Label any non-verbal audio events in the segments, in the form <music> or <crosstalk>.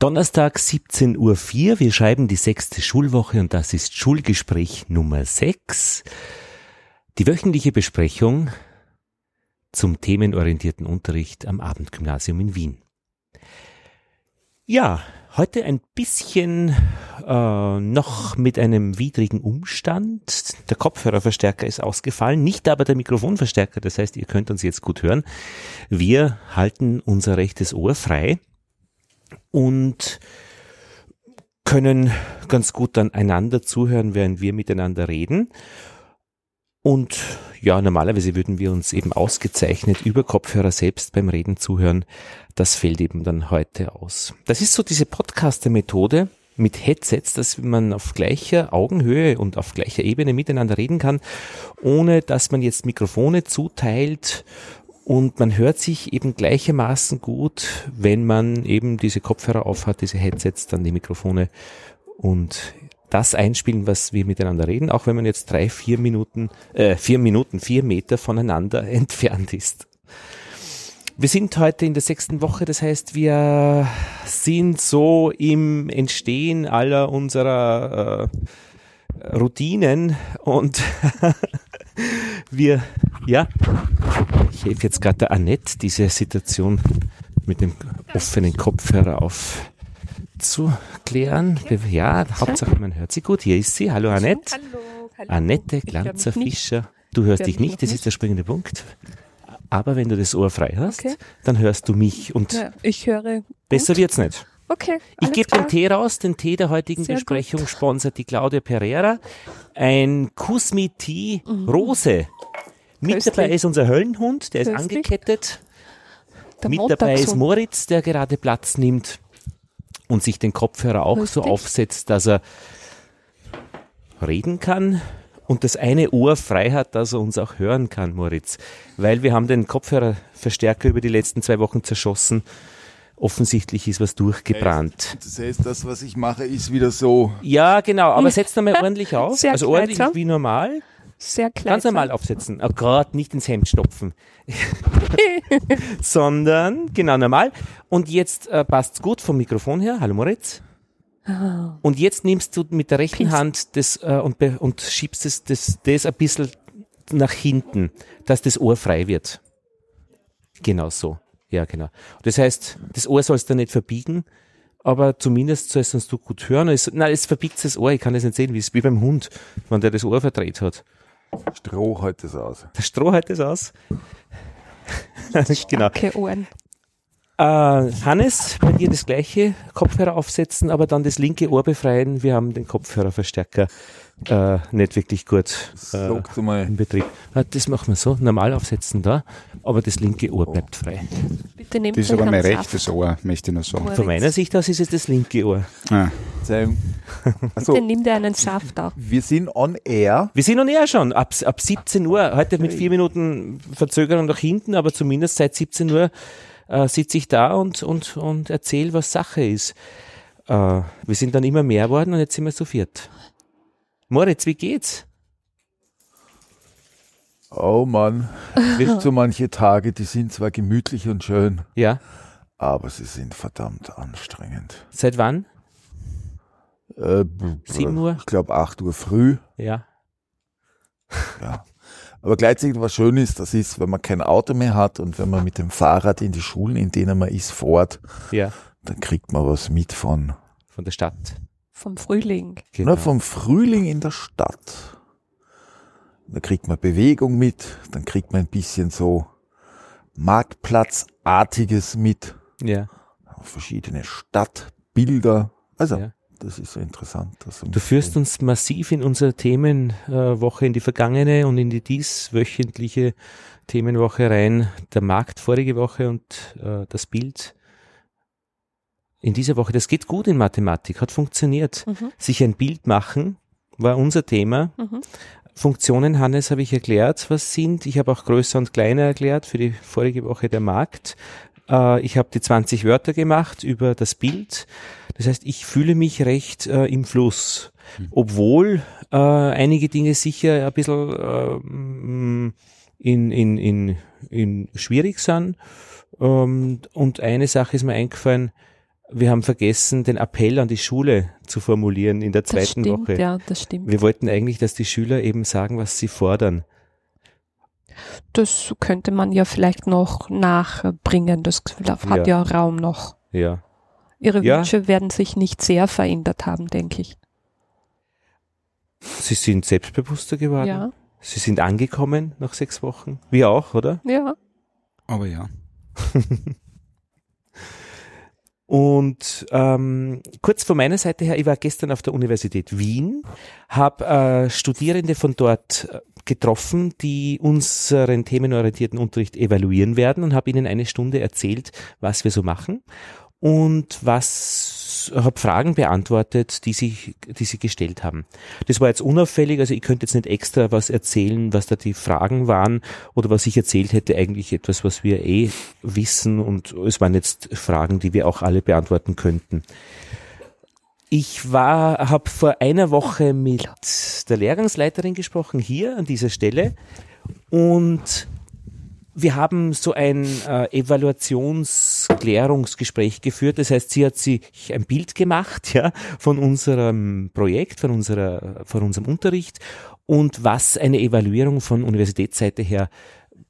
Donnerstag 17.04 Uhr. Wir schreiben die sechste Schulwoche und das ist Schulgespräch Nummer 6. Die wöchentliche Besprechung zum themenorientierten Unterricht am Abendgymnasium in Wien. Ja, heute ein bisschen äh, noch mit einem widrigen Umstand. Der Kopfhörerverstärker ist ausgefallen, nicht aber der Mikrofonverstärker. Das heißt, ihr könnt uns jetzt gut hören. Wir halten unser rechtes Ohr frei und können ganz gut dann einander zuhören, während wir miteinander reden. Und ja, normalerweise würden wir uns eben ausgezeichnet über Kopfhörer selbst beim Reden zuhören. Das fällt eben dann heute aus. Das ist so diese Podcaster-Methode mit Headsets, dass man auf gleicher Augenhöhe und auf gleicher Ebene miteinander reden kann, ohne dass man jetzt Mikrofone zuteilt und man hört sich eben gleichermaßen gut, wenn man eben diese Kopfhörer aufhat, diese Headsets, dann die Mikrofone und das einspielen, was wir miteinander reden, auch wenn man jetzt drei, vier Minuten, äh, vier Minuten, vier Meter voneinander <laughs> entfernt ist. Wir sind heute in der sechsten Woche, das heißt, wir sind so im Entstehen aller unserer äh, Routinen und <laughs> wir, ja, ich helfe jetzt gerade der Annette, diese Situation mit dem offenen Kopfhörer auf zu klären. Ja, Hauptsache man hört sie gut. Hier ist sie. Hallo Annette. Hallo, hallo. Annette Glanzer-Fischer. Du hörst dich nicht, das ist der springende Punkt. Aber wenn du das Ohr frei hast, Okay. dann hörst du mich und Ja, ich höre. besser wird's nicht. Okay. Ich gebe den Tee raus, den Tee der heutigen Sehr Besprechung sponsert die Claudia Pereira. Ein Kusmi Tee Rose. Mit Mhm. Köstlich. dabei ist unser Höllenhund, der ist Köstlich. angekettet. Der Mit dabei ist. Moritz, der gerade Platz nimmt und sich den Kopfhörer auch so Richtig. aufsetzt, dass er reden kann und das eine Ohr frei hat, dass er uns auch hören kann, Moritz. Weil wir haben den Kopfhörerverstärker über die letzten zwei Wochen zerschossen. Offensichtlich ist was durchgebrannt. Das heißt, das, was ich mache, ist wieder so. Ja, genau, aber setz nochmal ordentlich auf. Sehr also ordentlich kleidsam. wie normal. Sehr klein. Ganz normal aufsetzen. Oh Gott, nicht ins Hemd stopfen. <laughs> Sondern, genau, normal. Und jetzt äh, passt's gut vom Mikrofon her. Hallo Moritz. Und jetzt nimmst du mit der rechten Pinz. Hand das äh, und, und schiebst es, das, das ein bisschen nach hinten, dass das Ohr frei wird. Genau so. Ja, genau. Das heißt, das Ohr sollst du nicht verbiegen, aber zumindest sollst du uns gut hören. Es, nein, es verbiegt das Ohr, ich kann das nicht sehen, wie es wie beim Hund, wenn der das Ohr verdreht hat. Stroh halt das aus. Der Stroh hält es aus. <laughs> genau. Okay, Ohren. Äh, Hannes, bei dir das gleiche, Kopfhörer aufsetzen, aber dann das linke Ohr befreien. Wir haben den Kopfhörerverstärker äh, nicht wirklich gut äh, mal, im Betrieb. Das machen wir so, normal aufsetzen da, aber das linke Ohr bleibt frei. Bitte nehmt Das ist aber mein rechtes Saft. Ohr, möchte ich nur sagen. Von meiner Sicht aus ist es das linke Ohr. Ah. <laughs> Also, Bitte nimm dir einen Saft auch. wir sind on air. Wir sind noch näher schon, ab, ab 17 Uhr, heute mit vier Minuten Verzögerung nach hinten, aber zumindest seit 17 Uhr äh, sitze ich da und, und, und erzähle, was Sache ist. Äh, wir sind dann immer mehr worden und jetzt sind wir zu viert. Moritz, wie geht's? Oh Mann, es gibt so manche Tage, die sind zwar gemütlich und schön, Ja, aber sie sind verdammt anstrengend. seit wann? Äh, Sieben Uhr? Ich glaube 8 Uhr früh. Ja. Ja. Aber gleichzeitig was schön ist, das ist, wenn man kein Auto mehr hat und wenn man mit dem Fahrrad in die Schulen, in denen man ist, fährt, Ja, dann kriegt man was mit von, von der Stadt. Vom Frühling. Genau. ne, vom Frühling in der Stadt. Da kriegt man Bewegung mit, dann kriegt man ein bisschen so Marktplatzartiges mit, Ja. verschiedene Stadtbilder. Also, Ja. Das ist so interessant. Das so Du führst uns massiv in unsere Themenwoche, in die vergangene und in die dieswöchentliche Themenwoche rein. Der Markt vorige Woche und äh, das Bild in dieser Woche. Das geht gut in Mathematik, hat funktioniert. Mhm. Sich ein Bild machen war unser Thema. Mhm. Funktionen, Hannes, habe ich erklärt, was sind. Ich habe auch größer und kleiner erklärt für die vorige Woche der Markt. Äh, ich habe die 20 Wörter gemacht über das Bild. Das heißt, ich fühle mich recht äh, im Fluss. Obwohl äh, einige Dinge sicher ein bisschen ähm, in, in, in, in schwierig sind. Ähm, und eine Sache ist mir eingefallen, wir haben vergessen, den Appell an die Schule zu formulieren in der Das zweiten stimmt, Woche. ja, das stimmt. Wir wollten eigentlich, dass die Schüler eben sagen, was sie fordern. Das könnte man ja vielleicht noch nachbringen. Das hat ja, Raum noch. Ja. Ihre Ja. Wünsche werden sich nicht sehr verändert haben, denke ich. Sie sind selbstbewusster geworden. Ja, Sie sind angekommen nach sechs Wochen. Wir auch, oder? ja. Aber ja. <laughs> Und ähm, kurz von meiner Seite her, ich war gestern auf der Universität Wien, habe äh, Studierende von dort äh, getroffen, die unseren themenorientierten Unterricht evaluieren werden und habe ihnen eine Stunde erzählt, was wir so machen und was habe Fragen beantwortet, die sie, die sie gestellt haben. Das war jetzt unauffällig, also ich könnte jetzt nicht extra was erzählen, was da die Fragen waren oder was ich erzählt hätte, eigentlich etwas, was wir eh wissen und es waren jetzt Fragen, die wir auch alle beantworten könnten. Ich war, habe vor einer Woche mit der Lehrgangsleiterin gesprochen, hier an dieser Stelle und wir haben so ein äh, Evaluationsklärungsgespräch geführt. Das heißt, sie hat sich ein Bild gemacht, ja, von unserem Projekt, von unserer, von unserem Unterricht und was eine Evaluierung von Universitätsseite her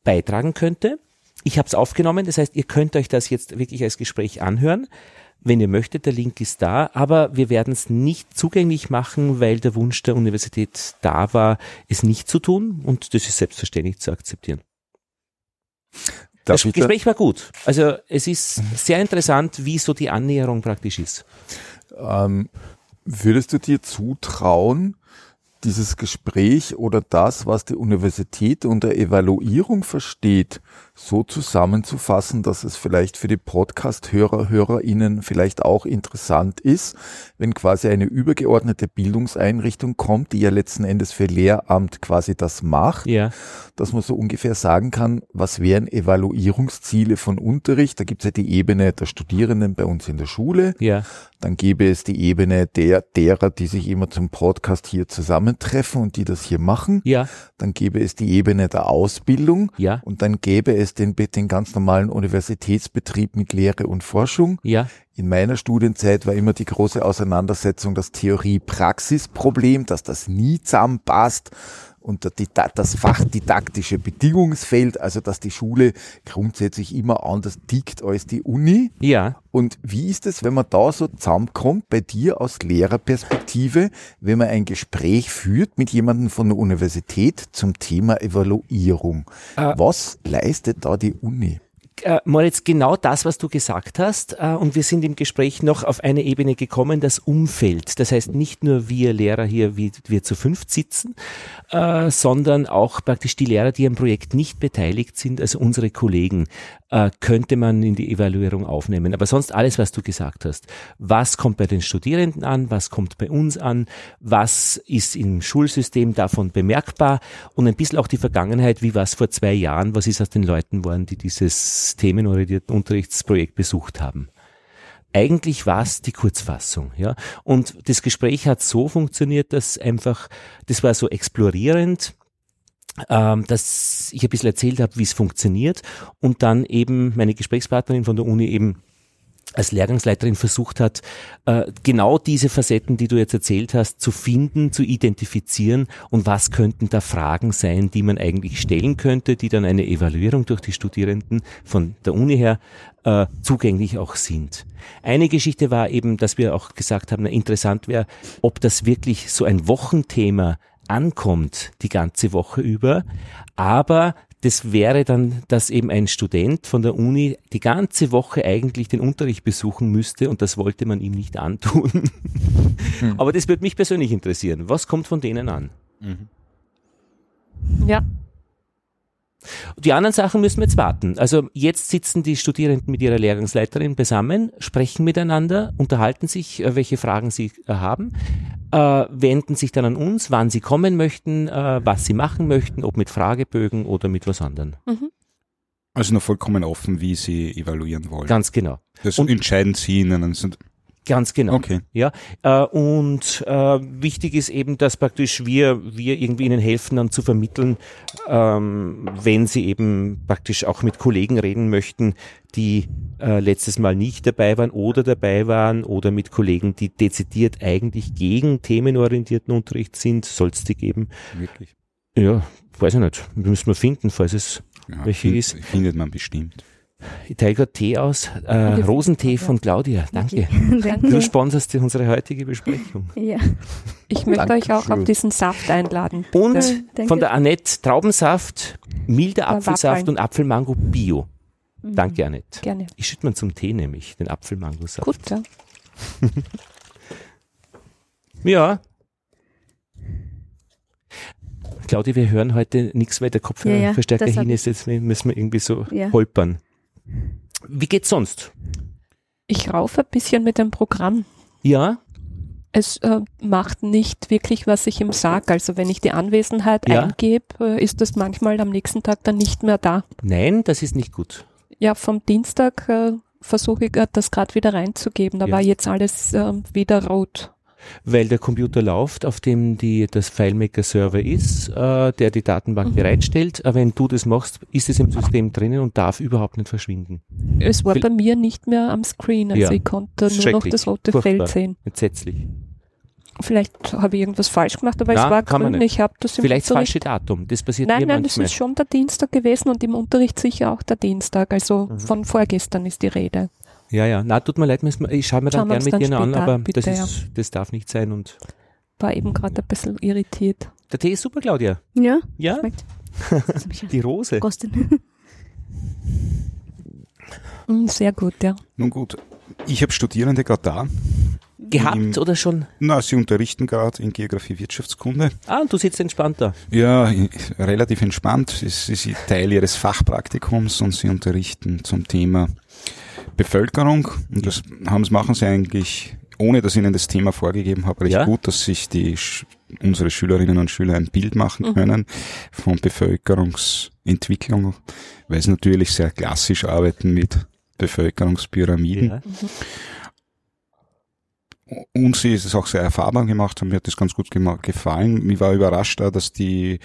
beitragen könnte. Ich habe es aufgenommen, das heißt, ihr könnt euch das jetzt wirklich als Gespräch anhören. Wenn ihr möchtet, der Link ist da, aber wir werden es nicht zugänglich machen, weil der Wunsch der Universität da war, es nicht zu tun und das ist selbstverständlich zu akzeptieren. Darf das Gespräch war gut. Also es ist sehr interessant, wie so die Annäherung praktisch ist. Ähm, würdest du dir zutrauen, dieses Gespräch oder das, was die Universität unter Evaluierung versteht, so zusammenzufassen, dass es vielleicht für die Podcast-Hörer, HörerInnen vielleicht auch interessant ist, wenn quasi eine übergeordnete Bildungseinrichtung kommt, die ja letzten Endes für Lehramt quasi das macht, Ja, dass man so ungefähr sagen kann, was wären Evaluierungsziele von Unterricht. Da gibt es ja die Ebene der Studierenden bei uns in der Schule. ja, Dann gäbe es die Ebene der, derer, die sich immer zum Podcast hier zusammentreffen und die das hier machen. ja, Dann gäbe es die Ebene der Ausbildung. ja, Und dann gäbe es den, den ganz normalen Universitätsbetrieb mit Lehre und Forschung. ja, In meiner Studienzeit war immer die große Auseinandersetzung das Theorie-Praxis-Problem, dass das nie zusammenpasst und das fachdidaktische Bedingungsfeld, also dass die Schule grundsätzlich immer anders tickt als die Uni. ja. Und wie ist es, wenn man da so zusammenkommt, bei dir aus Lehrerperspektive, wenn man ein Gespräch führt mit jemandem von der Universität zum Thema Evaluierung? Äh. Was leistet da die Uni? Äh, Moritz, genau das, was du gesagt hast. Äh, und wir sind im Gespräch noch auf eine Ebene gekommen, das Umfeld. Das heißt, nicht nur wir Lehrer hier, wie wir zu fünft sitzen, äh, sondern auch praktisch die Lehrer, die am Projekt nicht beteiligt sind, also unsere Kollegen, äh, könnte man in die Evaluierung aufnehmen. Aber sonst alles, was du gesagt hast. Was kommt bei den Studierenden an? Was kommt bei uns an? Was ist im Schulsystem davon bemerkbar? Und ein bisschen auch die Vergangenheit. Wie war es vor zwei Jahren? Was ist aus den Leuten geworden, die dieses themenorientierte Unterrichtsprojekt besucht haben? Eigentlich war es die Kurzfassung, ja. Und das Gespräch hat so funktioniert, dass einfach, das war so explorierend, ähm, dass ich ein bisschen erzählt habe, wie es funktioniert und dann eben meine Gesprächspartnerin von der Uni eben als Lehrgangsleiterin versucht hat, äh, genau diese Facetten, die du jetzt erzählt hast, zu finden, zu identifizieren und was könnten da Fragen sein, die man eigentlich stellen könnte, die dann eine Evaluierung durch die Studierenden von der Uni her äh, zugänglich auch sind. Eine Geschichte war eben, dass wir auch gesagt haben, na, interessant wäre, ob das wirklich so ein Wochenthema ankommt, die ganze Woche über, aber das wäre dann, dass eben ein Student von der Uni die ganze Woche eigentlich den Unterricht besuchen müsste und das wollte man ihm nicht antun. Aber das würde mich persönlich interessieren. Was kommt von denen an? Ja, Die anderen Sachen müssen wir jetzt warten. Also jetzt sitzen die Studierenden mit ihrer Lehrgangsleiterin beisammen, sprechen miteinander, unterhalten sich, äh, welche Fragen sie äh, haben, äh, wenden sich dann an uns, wann sie kommen möchten, äh, was sie machen möchten, ob mit Fragebögen oder mit was anderem. Also noch vollkommen offen, wie sie evaluieren wollen. Ganz genau. das und- entscheiden sie in einem Ganz genau. Okay. Ja, äh, und äh, wichtig ist eben, dass praktisch wir, wir irgendwie ihnen helfen, dann zu vermitteln, ähm, wenn sie eben praktisch auch mit Kollegen reden möchten, die äh, letztes Mal nicht dabei waren oder dabei waren oder mit Kollegen, die dezidiert eigentlich gegen themenorientierten Unterricht sind, soll es die geben. Wirklich. Ja, weiß ich nicht. Müssen wir finden, falls es Ja, Welche ist? Findet man bestimmt. Ich teile gerade Tee aus. Äh, Rosentee von Claudia. Danke. <laughs> Du Danke. sponserst unsere heutige Besprechung. Ja. Ich möchte euch auch Dankeschön. auf diesen Saft einladen. Und danke. von der Annette Traubensaft, milder Apfelsaft und Apfelmango Bio. Mhm. Danke, Annette. Gerne. Ich schütte mir zum Tee nämlich, den Apfelmangosaft. Gut, ja. <laughs> Ja. Claudia, wir hören heute nichts, weil der Kopfhörerverstärker Ja, ja, hin ist. Jetzt müssen wir irgendwie so Ja. holpern. Wie geht's sonst? Ich raufe ein bisschen mit dem Programm. Ja? Es äh, macht nicht wirklich, was ich ihm sage. Also wenn ich die Anwesenheit Ja. eingebe, äh, ist das manchmal am nächsten Tag dann nicht mehr da. Nein, das ist nicht gut. Ja, vom Dienstag äh, versuche ich äh, das gerade wieder reinzugeben. Da Ja. war jetzt alles äh, wieder rot. Weil der Computer läuft, auf dem die, das FileMaker-Server ist, äh, der die Datenbank Mhm. bereitstellt. Aber wenn du das machst, ist es im System drinnen und darf überhaupt nicht verschwinden. Es war Vil- bei mir nicht mehr am Screen. Also Ja. ich konnte Das nur noch das rote Furchtbar. Feld sehen. Entsetzlich. Vielleicht habe ich irgendwas falsch gemacht, aber Na, es war grün. Ich habe das im Vielleicht das falsche Datum. Das passiert Nein, mir nein, das manchmal. ist schon der Dienstag gewesen und im Unterricht sicher auch der Dienstag. Also Mhm. von vorgestern ist die Rede. Ja, ja. Na, tut mir leid, ich schaue mir dann Schauen wir gern uns mit dir an, aber bitte, das, ist, das darf nicht sein. Und War eben gerade ein bisschen irritiert. der Tee ist super, Claudia. Ja, Ja, schmeckt. Ja <laughs> die Rose. gekostet. <laughs> Mm, Sehr gut, ja. Nun gut, ich habe Studierende gerade da. Gehabt Im- oder schon? Na, sie unterrichten gerade in Geografie Wirtschaftskunde. Ah, und du sitzt entspannt da. Ja, relativ entspannt. Es ist Teil ihres Fachpraktikums und sie unterrichten zum Thema Bevölkerung. Und das haben, machen sie eigentlich, ohne dass ich ihnen das Thema vorgegeben habe, recht Ja. gut, dass sich die, unsere Schülerinnen und Schüler ein Bild machen Mhm. können von Bevölkerungsentwicklung, weil sie natürlich sehr klassisch arbeiten mit Bevölkerungspyramiden. Ja. Und sie ist es auch sehr erfahrbar gemacht und mir hat das ganz gut gefallen. Mir war überrascht, da, dass die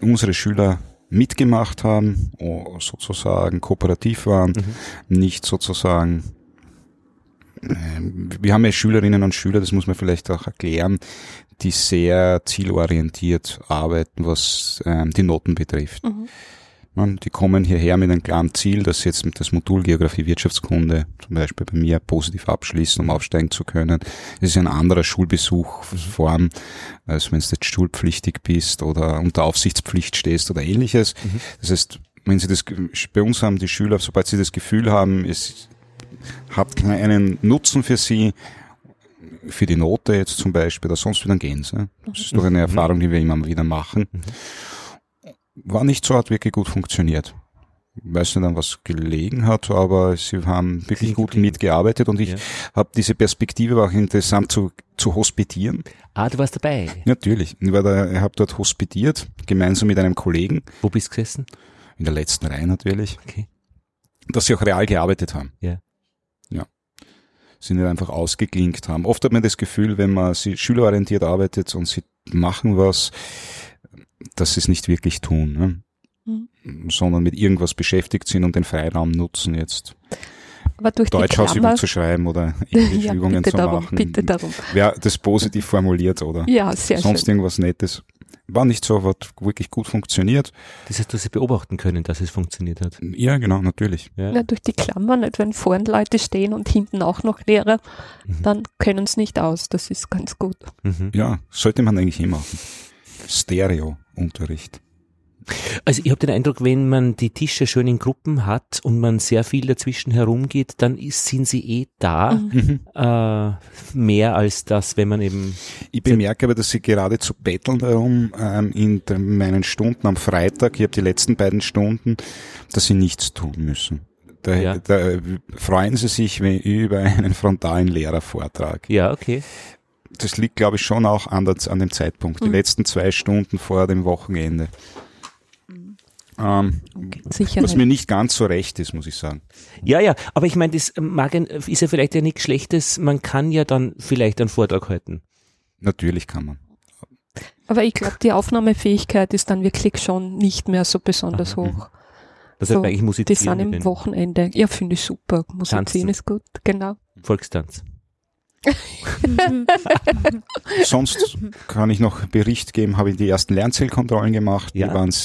unsere Schüler mitgemacht haben, sozusagen kooperativ waren, Mhm. nicht sozusagen ähm, wir haben ja Schülerinnen und Schüler, das muss man vielleicht auch erklären, die sehr zielorientiert arbeiten, was ähm, die Noten betrifft. Mhm. Man, die kommen hierher mit einem klaren Ziel, dass sie jetzt mit das Modul Geografie Wirtschaftskunde zum Beispiel bei mir positiv abschließen, um aufsteigen zu können. Das ist ein anderer Schulbesuchsform, als wenn du jetzt schulpflichtig bist oder unter Aufsichtspflicht stehst oder ähnliches. Mhm. Das heißt, wenn sie das, bei uns haben die Schüler, sobald sie das Gefühl haben, es hat einen Nutzen für sie, für die Note jetzt zum Beispiel oder sonst wie, dann gehen sie. Das ist doch eine Mhm. Erfahrung, die wir immer wieder machen. War nicht so, hat wirklich gut funktioniert. Ich weiß nicht, an was gelegen hat, aber sie haben wirklich gut geblieben. mitgearbeitet und ich Ja. habe diese Perspektive war auch interessant zu, zu hospitieren. Ah, du warst dabei. Natürlich. Ich, war da, ich habe dort hospitiert, gemeinsam mit einem Kollegen, Wo bist du gesessen? in der letzten Reihe natürlich, Okay. dass sie auch real gearbeitet haben. Ja. Ja. Sie nicht einfach ausgeklinkt haben. Oft hat man das Gefühl, wenn man sie schülerorientiert arbeitet und sie machen was, dass sie es nicht wirklich tun, ne? sondern mit irgendwas beschäftigt sind und den Freiraum nutzen, jetzt Aber durch Deutschhausübung zu schreiben oder <laughs> ja, Englischübungen bitte zu darum, machen. bitte darum. Wer das positiv formuliert oder Ja, sehr sonst schön. irgendwas Nettes. War nicht so, hat wirklich gut funktioniert. Das heißt, du hast beobachten können, dass es funktioniert hat. Ja, genau, natürlich. Ja. Ja, durch die Klammer, nicht wenn vorn Leute stehen und hinten auch noch Lehrer, Mhm. dann können es nicht aus. Das ist ganz gut. Mhm. Ja, sollte man eigentlich eh machen. Stereo-Unterricht. Also ich habe den Eindruck, wenn man die Tische schön in Gruppen hat und man sehr viel dazwischen herumgeht, dann ist, sind sie eh da. Mhm. Äh, mehr als das, wenn man eben Ich bemerke aber, dass sie geradezu betteln darum ähm, in meinen Stunden am Freitag, ich habe die letzten beiden Stunden, dass sie nichts tun müssen. Da, Ja. da freuen sie sich über einen frontalen Lehrervortrag. ja okay. Das liegt, glaube ich, schon auch an, der, an dem Zeitpunkt. Die Mhm. letzten zwei Stunden vor dem Wochenende. Ähm, Sicherheit. was mir nicht ganz so recht ist, muss ich sagen. Ja, ja, aber ich meine, das mag ein, ist ja vielleicht ja nichts Schlechtes. Man kann ja dann vielleicht einen Vortrag halten. Natürlich kann man. Aber ich glaube, die Aufnahmefähigkeit ist dann wirklich schon nicht mehr so besonders Mhm. hoch. Das So, heißt eigentlich Die musizieren sind mit im Wochenende. Ja, finde ich super. Musizieren Tanzen. ist gut, genau. Volkstanz. <laughs> Sonst kann ich noch Bericht geben, habe ich die ersten Lernzellkontrollen gemacht. Ja. Die waren